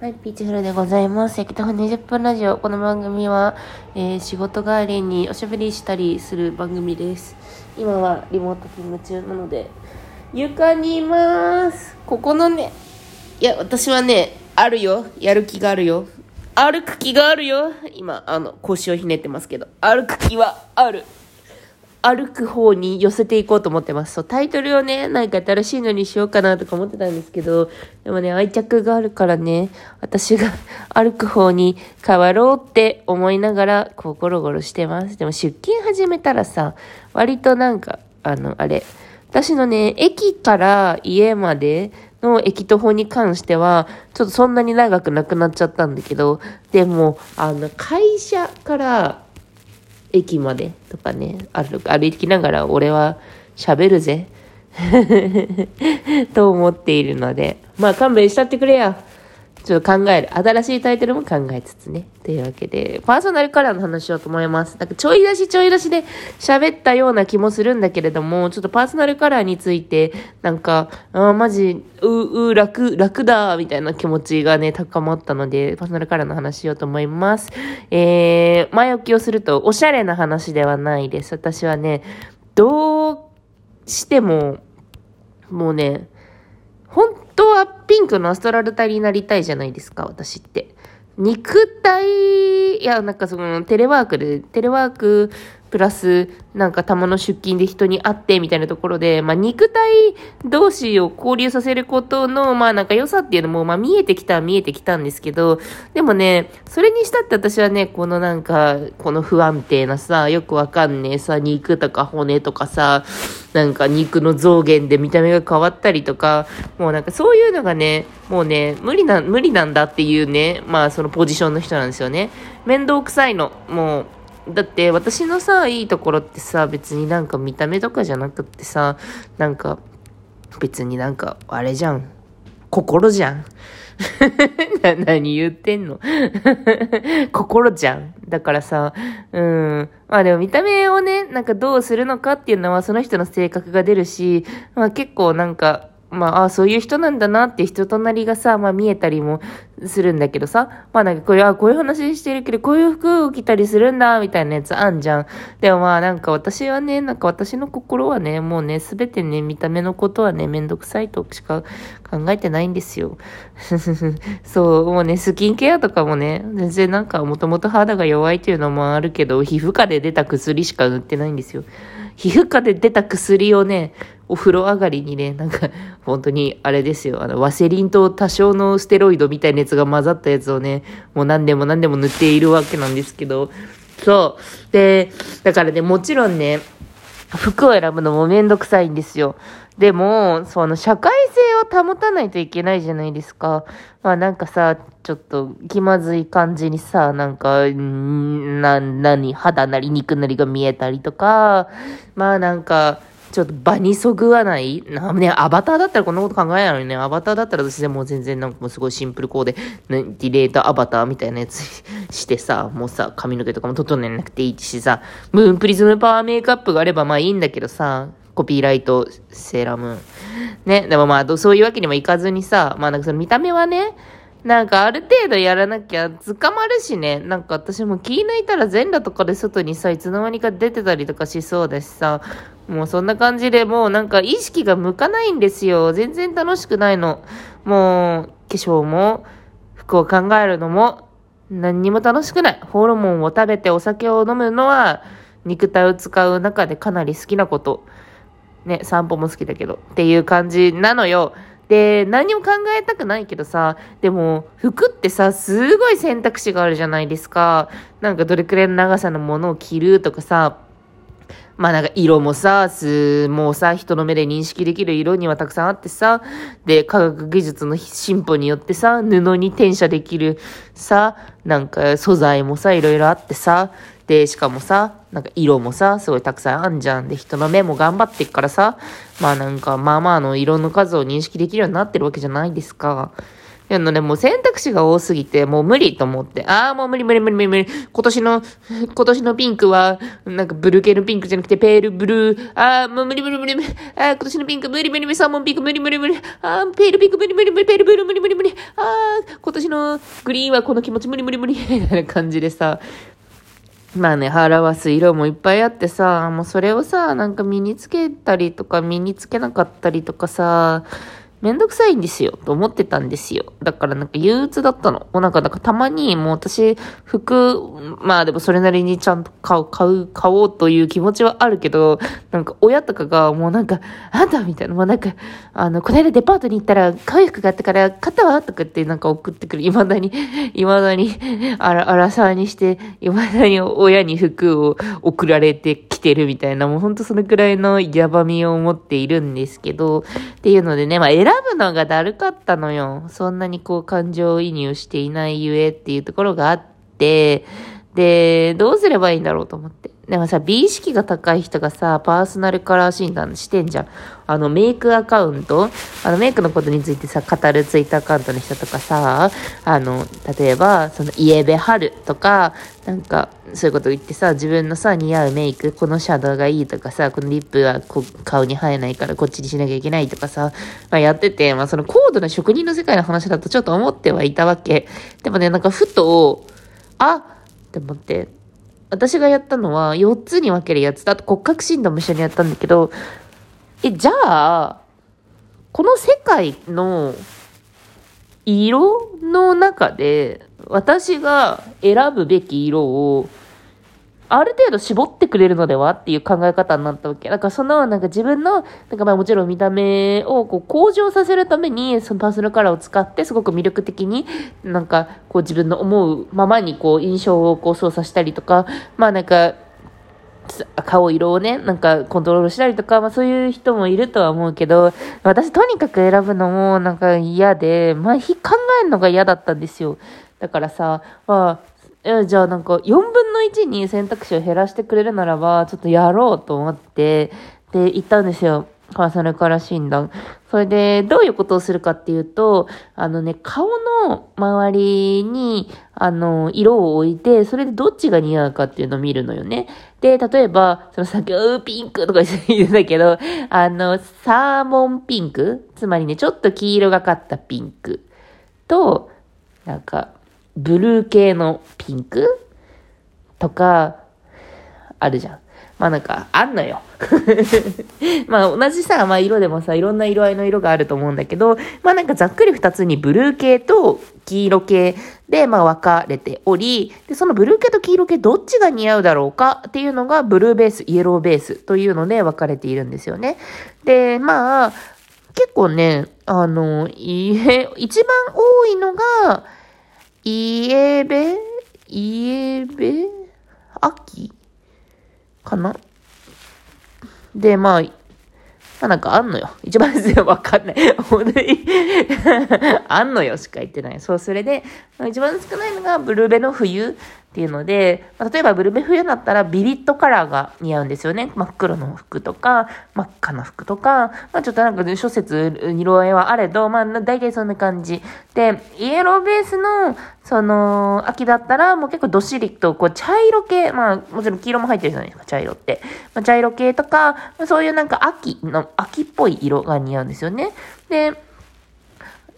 はい、ピーチフルでございます。焼きたふ20分ラジオ。この番組は、えー仕事帰りにおしゃべりしたりする番組です。今はリモート勤務中なので、床にいます。ここのね、いや、私はね、あるよ。やる気があるよ。歩く気があるよ。今、あの、腰をひねってますけど、歩く気はある。歩く方に寄せていこうと思ってます。そう、タイトルをね、なんか新しいのにしようかなとか思ってたんですけど、でもね、愛着があるからね、私が 歩く方に変わろうって思いながら、こう、ゴロゴロしてます。でも出勤始めたらさ、割となんか、あの、あれ、私のね、駅から家までの駅徒歩に関しては、ちょっとそんなに長くなくなっちゃったんだけど、でも、あの、会社から、駅までとかね、歩歩きながら俺は喋るぜ。と思っているので、まあ勘弁したってくれや。ちょっと考える。新しいタイトルも考えつつね。というわけで、パーソナルカラーの話しようと思います。なんかちょい出しちょい出しで喋ったような気もするんだけれども、ちょっとパーソナルカラーについて、なんか、あマジ、う、う、楽、楽だ、みたいな気持ちがね、高まったので、パーソナルカラーの話しようと思います。えー、前置きをすると、おしゃれな話ではないです。私はね、どうしても、もうね、本当はピンクのアストラル体になりたいじゃないですか、私って。肉体、いや、なんかその、テレワークで、テレワークプラス、なんかたまの出勤で人に会ってみたいなところで、まあ肉体同士を交流させることの、まあなんか良さっていうのも、まあ見えてきた見えてきたんですけど、でもね、それにしたって私はね、このなんか、この不安定なさ、よくわかんねえさ、肉とか骨とかさ、なんか肉の増減で見た目が変わったりとか、もうなんかそういうのがね、もうね、無理な、無理なんだっていうね、まあそのポジションの人なんですよね。面倒くさいの。もう、だって私のさ、いいところってさ、別になんか見た目とかじゃなくってさ、なんか、別になんか、あれじゃん。心じゃん。な、何言ってんの？心じゃん。だからさ、うん。まあでも見た目をね、なんかどうするのかっていうのはその人の性格が出るし、まあ結構なんか、まあ、あそういう人なんだなって人となりがさ、まあ見えたりもするんだけどさ、まあなんかこういう、あこういう話してるけど、こういう服を着たりするんだ、みたいなやつあんじゃん。でもまあなんか私はね、なんか私の心はね、もうね、すべてね、見た目のことはね、めんどくさいとしか考えてないんですよ。そう、もうね、スキンケアとかもね、全然なんかもともと肌が弱いっていうのもあるけど、皮膚科で出た薬しか塗ってないんですよ。皮膚科で出た薬をね、お風呂上がりにね、なんか、本当に、あれですよ、あの、ワセリンと多少のステロイドみたいなやつが混ざったやつをね、もう何年も何年も塗っているわけなんですけど、そう。で、だからね、もちろんね、服を選ぶのもめんどくさいんですよ。でも、その社会性を保たないといけないじゃないですか。まあなんかさ、ちょっと気まずい感じにさ、なんか、な、なに、肌なり肉なりが見えたりとか、まあなんか、ちょっと場にそぐわないなね、アバターだったらこんなこと考えないのにね。アバターだったら私でも全然なんかもうすごいシンプルコーデ、ディレートアバターみたいなやつ してさ、もうさ、髪の毛とかも整えなくていいしさ、ムーンプリズムパワーメイクアップがあればまあいいんだけどさ、コピーライトセーラームーン。ね、でもまあそういうわけにもいかずにさ、まあなんかその見た目はね、なんかある程度やらなきゃ捕まるしね。なんか私も気抜いたら全裸とかで外にさ、いつの間にか出てたりとかしそうだしさ、もうそんな感じでもうなんか意識が向かないんですよ。全然楽しくないの。もう化粧も服を考えるのも何にも楽しくない。ホルモンを食べてお酒を飲むのは肉体を使う中でかなり好きなこと。ね、散歩も好きだけど。っていう感じなのよ。で、何も考えたくないけどさ、でも、服ってさ、すごい選択肢があるじゃないですか。なんかどれくらいの長さのものを着るとかさ、まあなんか色もさ、す、もうさ、人の目で認識できる色にはたくさんあってさ、で、科学技術の進歩によってさ、布に転写できるさ、なんか素材もさ、いろいろあってさ、で、しかもさ、なんか色もさ、すごいたくさんあんじゃん。で、人の目も頑張ってっからさ、まあなんか、まあまあの色の数を認識できるようになってるわけじゃないですか。あのね、もう選択肢が多すぎて、もう無理と思って。ああ、もう無理無理無理無理無理。今年の、今年のピンクは、なんかブルー系のピンクじゃなくて、ペールブルー。ああ、もう無理無理無理無理。ああ、今年のピンク無理無理無理。サーモンピンク無理無理無理。ああ、ペールピンク無理無理無理。ペールブルー無理無理無理。ああ、今年のグリーンはこの気持ち無理無理無理みたいな感じでさ、まあね、表す色もいっぱいあってさ、もうそれをさ、なんか身につけたりとか身につけなかったりとかさ、めんどくさいんですよ、と思ってたんですよ。だからなんか憂鬱だったの。もうなんか、なんかたまにもう私、服、まあでもそれなりにちゃんと買う、買う、買おうという気持ちはあるけど、なんか親とかがもうなんか、あんたみたいな、もうなんか、あの、この間デパートに行ったら、可愛い服があったから買ったわとかってなんか送ってくる。未だに、未だに、あら、あらさにして、未だに親に服を送られてきてるみたいな、もうほんとそのくらいのやばみを持っているんですけど、っていうのでね、まあ選ぶのがだるかったのよ。そんなにこう感情移入していないゆえっていうところがあって、で、どうすればいいんだろうと思って。でもさ、美意識が高い人がさ、パーソナルカラー診断してんじゃん。あの、メイクアカウント？あの、メイクのことについてさ、語るツイッターアカウントの人とかさ、あの、例えば、その、イエベハルとか、なんか、そういうこと言ってさ、自分のさ、似合うメイク、このシャドウがいいとかさ、このリップはこ顔に生えないからこっちにしなきゃいけないとかさ、まあやってて、まあその高度な職人の世界の話だとちょっと思ってはいたわけ。でもね、なんかふと、あって思って、私がやったのは4つに分けるやつだ、と骨格診断も一緒にやったんだけど、え、じゃあ、この世界の色の中で私が選ぶべき色をある程度絞ってくれるのではっていう考え方になったわけ。だからその、なんか自分の、なんかまあもちろん見た目をこう向上させるために、そのパーソナルカラーを使ってすごく魅力的に、なんかこう自分の思うままにこう印象をこう操作したりとか、まあなんか、顔色をね、なんかコントロールしたりとか、まあそういう人もいるとは思うけど、私とにかく選ぶのもなんか嫌で、まあ考えるのが嫌だったんですよ。だからさ、まあ、じゃあなんか4分の1に選択肢を減らしてくれるならば、ちょっとやろうと思って、で、行ったんですよ。パーソナルカラー診断。それで、どういうことをするかっていうと、あのね、顔の周りに、あの、色を置いて、それでどっちが似合うかっていうのを見るのよね。で、例えば、そのさっき、うーピンクとか言うんだけど、あの、サーモンピンク？つまりね、ちょっと黄色がかったピンクと、なんか、ブルー系のピンク？とか、あるじゃん。まあなんか、あんのよ。まあ同じさ、まあ色でもさ、いろんな色合いの色があると思うんだけど、まあなんかざっくり二つにブルー系と黄色系で、まあ分かれており、で、そのブルー系と黄色系どっちが似合うだろうかっていうのがブルーベース、イエローベースというので分かれているんですよね。で、まあ、結構ね、あの、いえ、一番多いのが、イエベイエベ秋かな？で、まあ、まあなんかあんのよ。一番全然わかんない。あんのよしか言ってない。そう、それで、一番少ないのがブルーベの冬っていうので、まあ、例えばブルベ冬だったらビビットカラーが似合うんですよね。真っ黒の服とか、真っ赤な服とか、まあちょっとなんか、ね、諸説色合いはあれど、まあ大体そんな感じ。で、イエローベースの、その、秋だったらもう結構どっしりと、こう茶色系、まあもちろん黄色も入ってるじゃないですか、茶色って。まあ、茶色系とかま、そういうなんか秋の、秋っぽい色が似合うんですよね。で、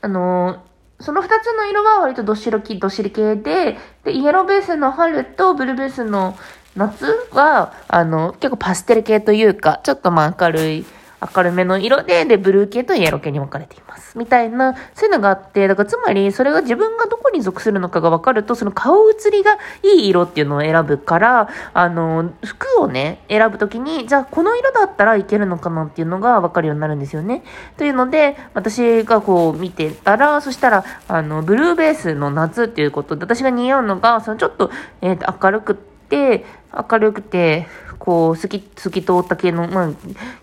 あのーその二つの色は割とどっしり、どっしり系で、で、イエローベースの春とブルーベースの夏は、あの、結構パステル系というか、ちょっとまあ明るい、明るめの色で、で、ブルー系とイエロー系に分かれています。みたいな、そういうのがあって、だからつまり、それが自分がどこに属するのかが分かると、その顔写りがいい色っていうのを選ぶから、あの、服をね、選ぶときに、じゃあこの色だったらいけるのかなっていうのが分かるようになるんですよね。というので、私がこう見てたら、そしたら、あの、ブルーベースの夏っていうことで、私が似合うのが、そのちょっと、えっ、ー、と、明るくって、明るくて、こう、透き、透き通った系の、まあ、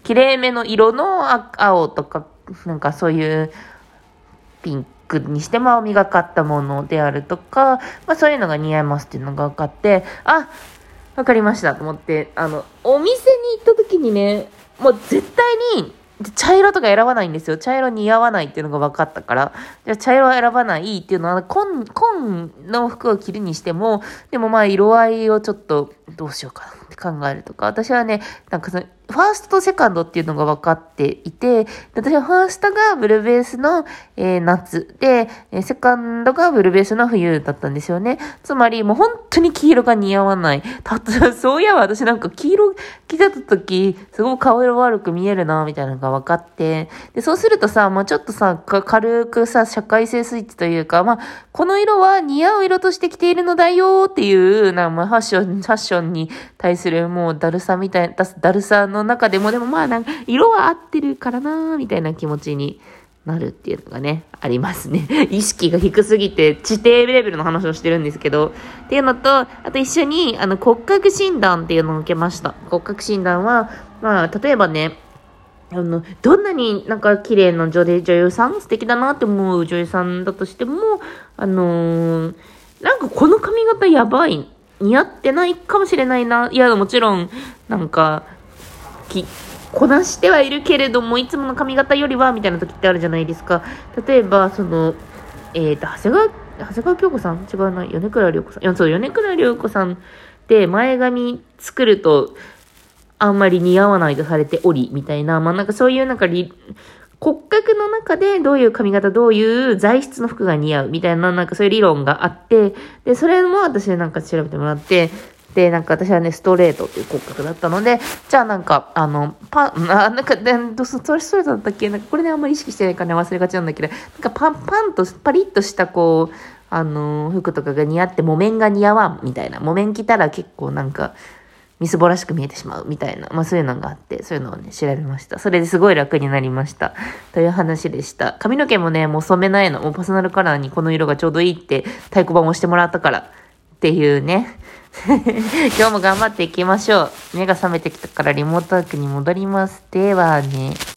綺麗めの色の青とか、なんかそういうピンクにしても磨かったものであるとか、まあそういうのが似合いますっていうのが分かって、あ、分かりましたと思って、あの、お店に行った時にね、もう絶対に茶色とか選ばないんですよ。茶色似合わないっていうのが分かったから。じゃ茶色は選ばないっていうのは、紺、紺の服を着るにしても、でもまあ色合いをちょっとどうしようかなって考えるとか。私はね、なんかその、ファーストとセカンドっていうのが分かっていて、私はファーストがブルーベースの、えー、夏で、セカンドがブルーベースの冬だったんですよね。つまりもう本当に黄色が似合わない。たと、そういや私なんか黄色着てた時、すごく顔色悪く見えるな、みたいなのが分かって、で、そうするとさ、まあちょっとさ、軽くさ、社会性スイッチというか、まあ、この色は似合う色として着ているのだよっていう、なまあ、ファッション、ファッションに対するもうだるさみたいな、だるさのの中でも、でもまあなんか、色は合ってるからなーみたいな気持ちになるっていうのがね、ありますね。意識が低すぎて、地底レベルの話をしてるんですけど、っていうのと、あと一緒に、あの、骨格診断っていうのを受けました。骨格診断は、まあ、例えばね、あの、どんなになんか綺麗な女で女優さん、素敵だなって思う女優さんだとしても、あのー、なんかこの髪型やばい、似合ってないかもしれないな。いや、もちろん、なんか、き、こなしてはいるけれども、いつもの髪型よりは、みたいな時ってあるじゃないですか。例えば、その、えっ、ー、と、長谷川、長谷川京子さん？違うな、米倉涼子さん。いや、そう、米倉涼子さんって前髪作ると、あんまり似合わないとされており、みたいな、まあなんかそういうなんか骨格の中でどういう髪型、どういう材質の服が似合うみたいな、なんかそういう理論があって、で、それも私なんか調べてもらって、で、なんか私はね、ストレートっていう骨格だったので、じゃあなんか、あの、パン、あ、なんか、どそれストレートだったっけ？なんかこれね、あんまり意識してないからね、忘れがちなんだけど、なんかパン、パンと、パリッとしたこう、あの、服とかが似合って、木綿が似合わん、みたいな。木綿着たら結構なんか、みすぼらしく見えてしまうみたいな、まあそういうのがあって、そういうのをね、調べました。それですごい楽になりました。という話でした。髪の毛もね、もう染めないの。もうパーソナルカラーにこの色がちょうどいいって太鼓判をしてもらったからっていうね。今日も頑張っていきましょう。目が覚めてきたからリモートワークに戻ります。ではね。